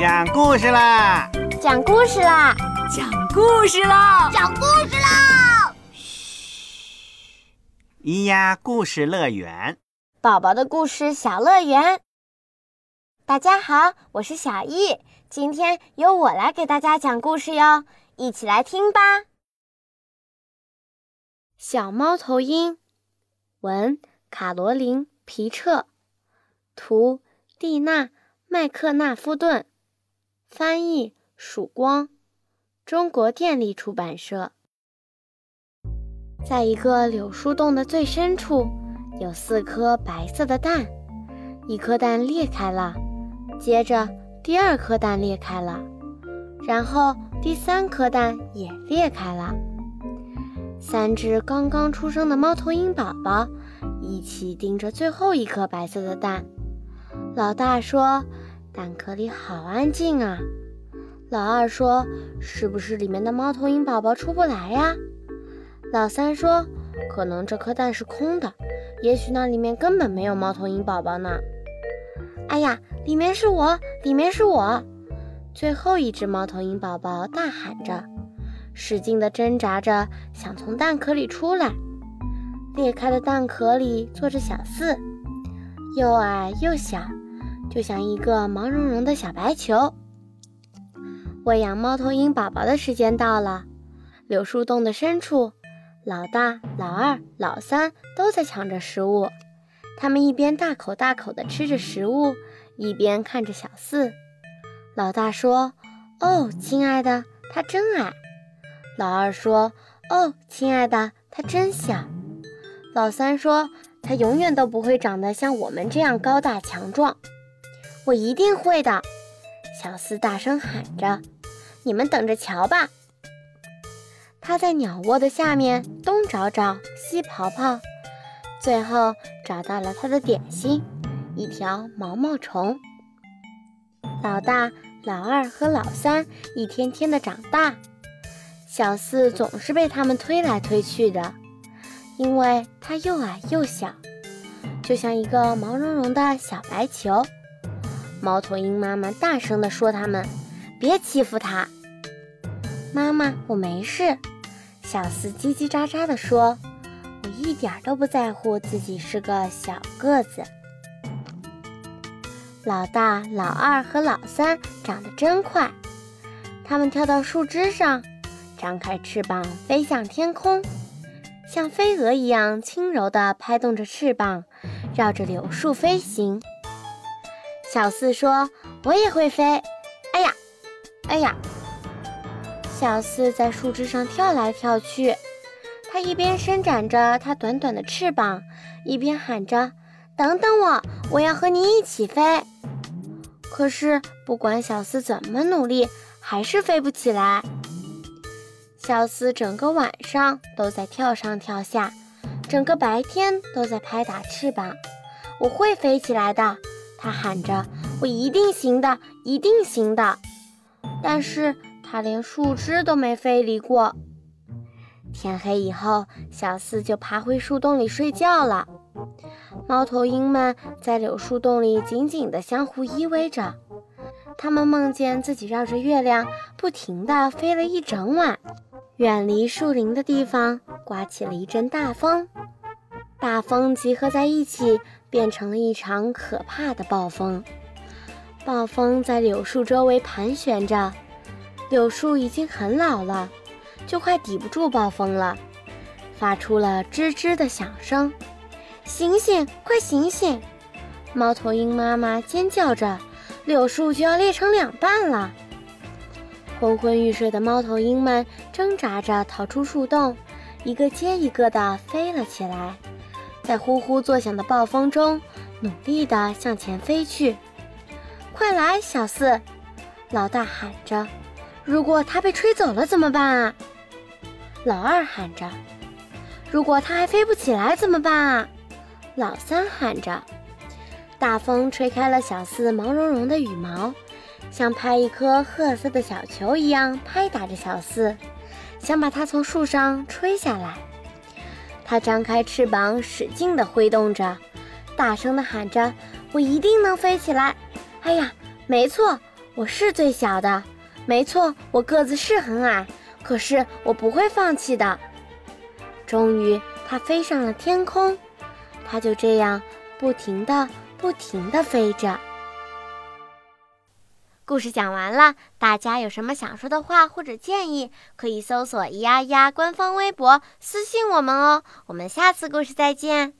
讲故事啦！讲故事啦！讲故事啦！讲故事啦！嘘，咿呀故事乐园，宝宝的故事小乐园。大家好，我是小易，今天由我来给大家讲故事哟，一起来听吧。小猫头鹰，文卡罗琳·皮彻，图蒂娜·麦克纳夫顿。翻译：曙光，中国电力出版社。在一个柳树洞的最深处，有四颗白色的蛋，一颗蛋裂开了，接着第二颗蛋裂开了，然后第三颗蛋也裂开了。三只刚刚出生的猫头鹰宝宝一起盯着最后一颗白色的蛋。老大说。蛋壳里好安静啊！老二说：“是不是里面的猫头鹰宝宝出不来呀？”老三说：“可能这颗蛋是空的，也许那里面根本没有猫头鹰宝宝呢。”哎呀，里面是我，里面是我！最后一只猫头鹰宝宝大喊着，使劲地挣扎着，想从蛋壳里出来。裂开的蛋壳里坐着小四，又矮又小。就像一个毛茸茸的小白球。喂养猫头鹰宝宝的时间到了。柳树洞的深处，老大、老二、老三都在抢着食物。他们一边大口大口地吃着食物，一边看着小四。老大说：“哦，亲爱的，他真矮。”老二说：“哦，亲爱的，他真小。”老三说：“他永远都不会长得像我们这样高大强壮。”我一定会的，小四大声喊着：“你们等着瞧吧！”他在鸟窝的下面东找找，西刨刨，最后找到了他的点心——一条毛毛虫。老大、老二和老三一天天的长大，小四总是被他们推来推去的，因为他又矮又小，就像一个毛茸茸的小白球。猫头鹰妈妈大声地说：“他们别欺负它。”妈妈，我没事。小四叽叽喳喳地说：“我一点都不在乎自己是个小个子。”老大、老二和老三长得真快，他们跳到树枝上，张开翅膀飞向天空，像飞蛾一样轻柔地拍动着翅膀，绕着柳树飞行。小四说：“我也会飞。”哎呀，哎呀！小四在树枝上跳来跳去，他一边伸展着它短短的翅膀，一边喊着：“等等我，我要和你一起飞。”可是，不管小四怎么努力，还是飞不起来。小四整个晚上都在跳上跳下，整个白天都在拍打翅膀。我会飞起来的。他喊着：“我一定行的，一定行的！”但是他连树枝都没飞离过。天黑以后，小四就爬回树洞里睡觉了。猫头鹰们在柳树洞里紧紧地相互依偎着，他们梦见自己绕着月亮不停地飞了一整晚。远离树林的地方刮起了一阵大风，大风集合在一起。变成了一场可怕的暴风，暴风在柳树周围盘旋着，柳树已经很老了，就快抵不住暴风了，发出了吱吱的响声。醒醒，快醒醒！猫头鹰妈妈尖叫着，柳树就要裂成两半了。昏昏欲睡的猫头鹰们挣扎着逃出树洞，一个接一个地飞了起来。在呼呼作响的暴风中，努力地向前飞去。快来，小四！老大喊着：“如果它被吹走了怎么办啊？”老二喊着：“如果它还飞不起来怎么办啊？”老三喊着。大风吹开了小四毛茸茸的羽毛，像拍一颗褐色的小球一样拍打着小四，想把它从树上吹下来。它张开翅膀，使劲地挥动着，大声地喊着：“我一定能飞起来！”哎呀，没错，我是最小的，没错，我个子是很矮，可是我不会放弃的。终于，它飞上了天空，它就这样不停地、不停地飞着。故事讲完了，大家有什么想说的话或者建议，可以搜索“咿呀呀”官方微博私信我们哦。我们下次故事再见。